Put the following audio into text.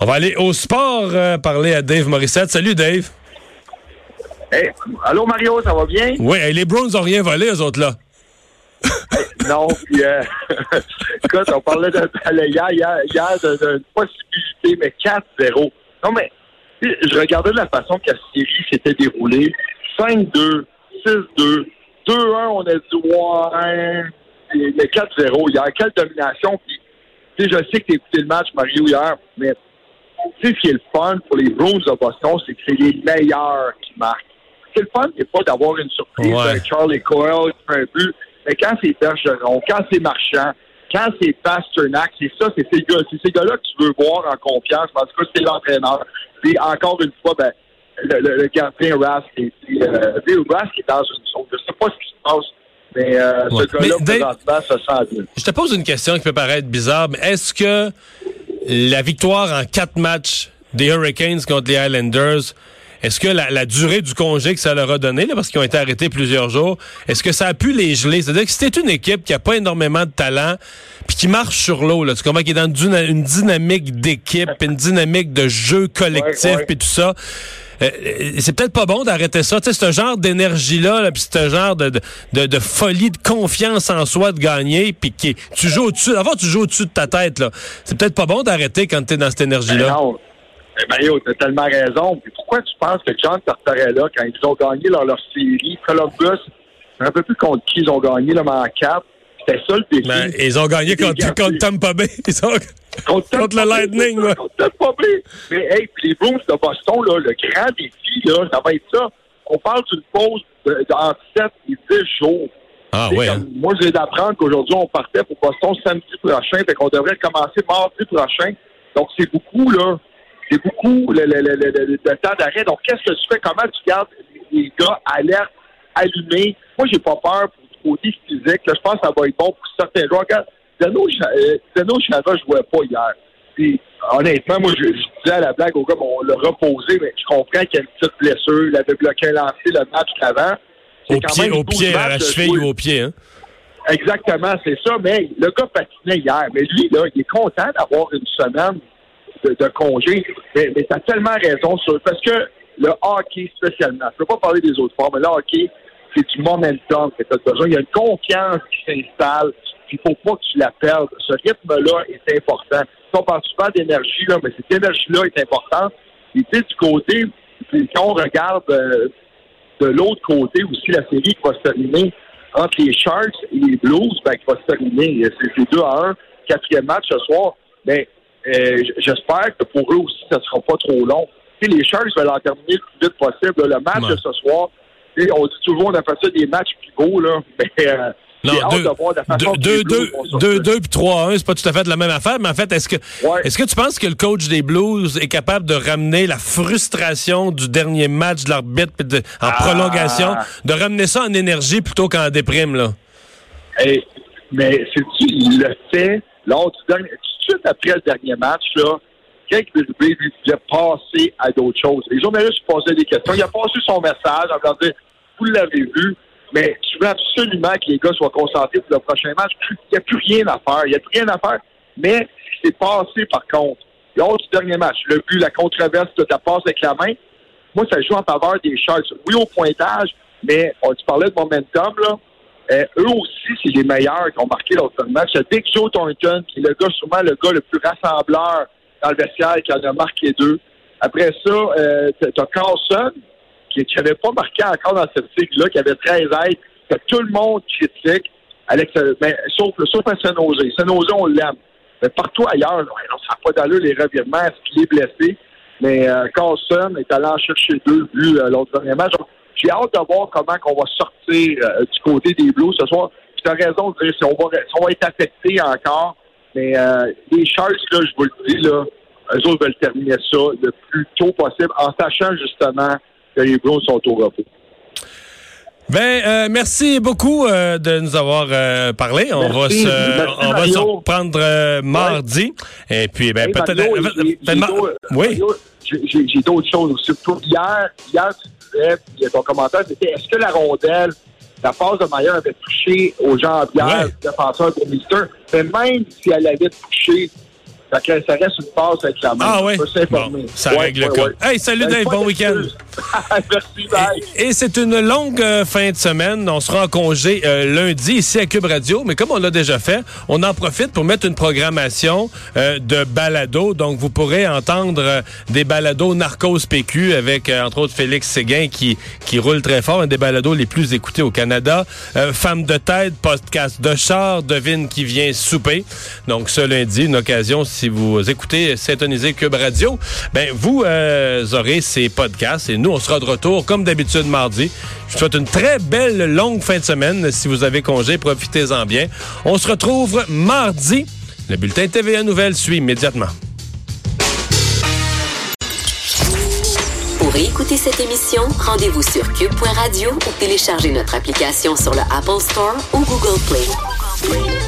On va aller au sport euh, parler à Dave Morissette. Salut Dave. Hey, allô Mario, ça va bien? Oui, les Browns n'ont rien volé, eux autres là. non, puis euh, écoute, on parlait de hier, hier, hier d'une possibilité, mais 4-0. Non, mais je regardais la façon que la série s'était déroulée. 5-2, 6-2, 2-1, on a dit ouais, mais 4-0 hier. Quelle domination. Puis, je sais que tu as écouté le match, Mario, hier, mais tu sais, ce qui est le fun pour les Browns de Boston, c'est que c'est les meilleurs qui marquent. C'est le fun, c'est pas d'avoir une surprise avec Charlie Coyle qui fait un but, mais quand c'est Bergeron, quand c'est Marchand, quand c'est Pasternak, c'est ça, c'est ces gars, c'est ces gars-là que tu veux voir en confiance, parce que c'est l'entraîneur. Puis encore une fois, ben, le, le, le gardien Rask, et, euh, Rask est dans une zone. Je sais pas ce qui se passe mais euh, ce gars-là, présentement, ça sent bien. Je te pose une question qui peut paraître bizarre, mais est-ce que la victoire en quatre matchs des Hurricanes contre les Islanders, est-ce que la, durée du congé que ça leur a donné, là, parce qu'ils ont été arrêtés plusieurs jours, est-ce que ça a pu les geler? C'est-à-dire que c'était une équipe qui a pas énormément de talent, puis qui marche sur l'eau, là, tu comprends, qui est dans une, dynamique d'équipe, une dynamique de jeu collectif, puis tout ça. Euh, c'est peut-être pas bon d'arrêter ça. Tu sais, ce genre d'énergie-là, -là, puis ce genre de, de, de, folie, de confiance en soi de gagner, puis qui tu joues au-dessus. Avant, tu joues au-dessus de ta tête. là. C'est peut-être pas bon d'arrêter quand tu es dans cette énergie-là. Ben non. Ben, yo, t'as tellement raison. pourquoi tu penses que John Tortorella, quand ils ont gagné leur, leur série, Columbus, un peu plus contre qui ils ont gagné, là, mais en 4, c'était ça le défi. Ben, ils ont gagné contre, contre Tampa Bay. Ils ont... Contre, le Lightning. Contre pas Bay. Mais hey, puis les Bruins de Boston, là, le grand défi, là, ça va être ça. On parle d'une pause entre 7 et 10 jours. Ah ouais. Hein? Moi, j'ai d'apprendre qu'aujourd'hui, on partait pour Boston samedi prochain, fait qu'on devrait commencer mardi prochain. Donc, c'est beaucoup, là. C'est beaucoup le, le, le, le temps d'arrêt. Donc, qu'est-ce que tu fais? Comment tu gardes les gars alertes, allumés? Moi, j'ai pas peur pour côté physique. Là, je pense que ça va être bon pour certains joueurs. Regarde, euh, Zeno Chara, je ne jouais pas hier. Puis, honnêtement, moi, je, disais à la blague au gars, on l'a reposé, mais je comprends qu'il y a une petite blessure. Il avait bloqué un lancer le match avant. Au pied, au pied, à la cheville ou au pied, hein? Exactement, c'est ça. Mais le gars patinait hier. Mais lui, là, il est content d'avoir une semaine de, congé. Mais, mais tu as tellement raison sur parce que le hockey spécialement, je ne peux pas parler des autres formes, mais le hockey, c'est du momentum que tu as besoin. Il y a une confiance qui s'installe. Il ne faut pas que tu la perdes. Ce rythme-là est important. On parle souvent d'énergie, là, mais cette énergie-là est importante. Et tu sais, du côté, quand on regarde euh, de l'autre côté aussi la série qui va se terminer entre les Sharks et les Blues, ben, qui va se terminer. C'est 2 à 1, quatrième match ce soir. Mais ben, euh, j'espère que pour eux aussi, ça ne sera pas trop long. Tu les Sharks veulent en terminer le plus vite possible. Le match de ce soir, on dit toujours, on appelle ça des matchs pivots, là. Mais, euh, non, 2 2 2 puis 3 1, c'est pas tout à fait la même affaire, mais en fait, est-ce que est-ce que tu penses que le coach des Blues est capable de ramener la frustration du dernier match de l'arbitre en ah. prolongation, de ramener ça en énergie plutôt qu'en déprime là? mais c'est il le fait lors du dernier suite après le dernier match là, quelqu'un qui lui disait passer à d'autres choses. Les journalistes posaient des questions. Il a passé son message en disant vous l'avez vu, mais tu veux absolument que les gars soient concentrés pour le prochain match. Il n'y a plus rien à faire. Il n'y a plus rien à faire. Mais ce qui s'est passé, par contre, lors du dernier match, le but, la controverse de ta passe avec la main, moi, ça joue en faveur des Sharks. Oui, au pointage, mais on tu parlais de momentum, là. Euh, eux aussi, c'est les meilleurs qui ont marqué l'autre match. C'est Dick Joe Thornton, qui est le gars, sûrement le gars le plus rassembleur dans le vestiaire, qui en a marqué deux. Après ça, euh, t'as Carlson, qui n'avait pas marqué encore dans cette cycle-là, qui avait 13 aides, que tout le monde critique, Alex, mais, ben, sauf, sauf à Saint-Nosé. On l'aime. Mais partout ailleurs, non, ça n'a pas d'allure les revirements, est-ce qu'il est blessé? Mais euh, Carlson est allé en chercher deux buts euh, l'autre dernier match. J'ai hâte de voir comment on va sortir euh, du côté des Blues ce soir. Tu as raison de dire si on va, si on va être affecté encore. Mais euh, les Sharks, là, je vous le dis, là, eux autres veulent terminer ça le plus tôt possible en sachant justement les Browns sont au repos. Ben, euh, merci beaucoup euh, de nous avoir euh, parlé. On va se, on va se reprendre mardi. Et puis, ben, peut-être. Oui. J'ai d'autres choses aussi. Hier, hier, tu disais, ton commentaire, c'était est-ce que la rondelle, la phase de Maillard avait touché aux jambières ouais. défenseurs de Mister? Mais même si elle avait touché ça reste une passe avec la main. Ah s'informer. Bon, ça Ouais, règle le ouais, cas. ouais. Hey, salut Ben, Dave, bon week-end. Merci, bye. Et c'est une longue euh, fin de semaine. On sera en congé euh, lundi ici à Cube Radio, mais comme on l'a déjà fait, on en profite pour mettre une programmation euh, de balado. Donc, vous pourrez entendre des balados Narcos PQ avec, entre autres, Félix Séguin qui, qui roule très fort, un des balados les plus écoutés au Canada. Femme de tête, podcast de char, devine qui vient souper. Donc, ce lundi, une occasion, si vous écoutez, synthonisez Cube Radio, ben vous aurez ces podcasts et nous, on sera de retour comme d'habitude mardi. Je vous souhaite une très belle longue fin de semaine. Si vous avez congé, profitez-en bien. On se retrouve mardi. Le bulletin TVA Nouvelles suit immédiatement. Pour écouter cette émission, rendez-vous sur cube.radio ou téléchargez notre application sur le Apple Store ou Google Play.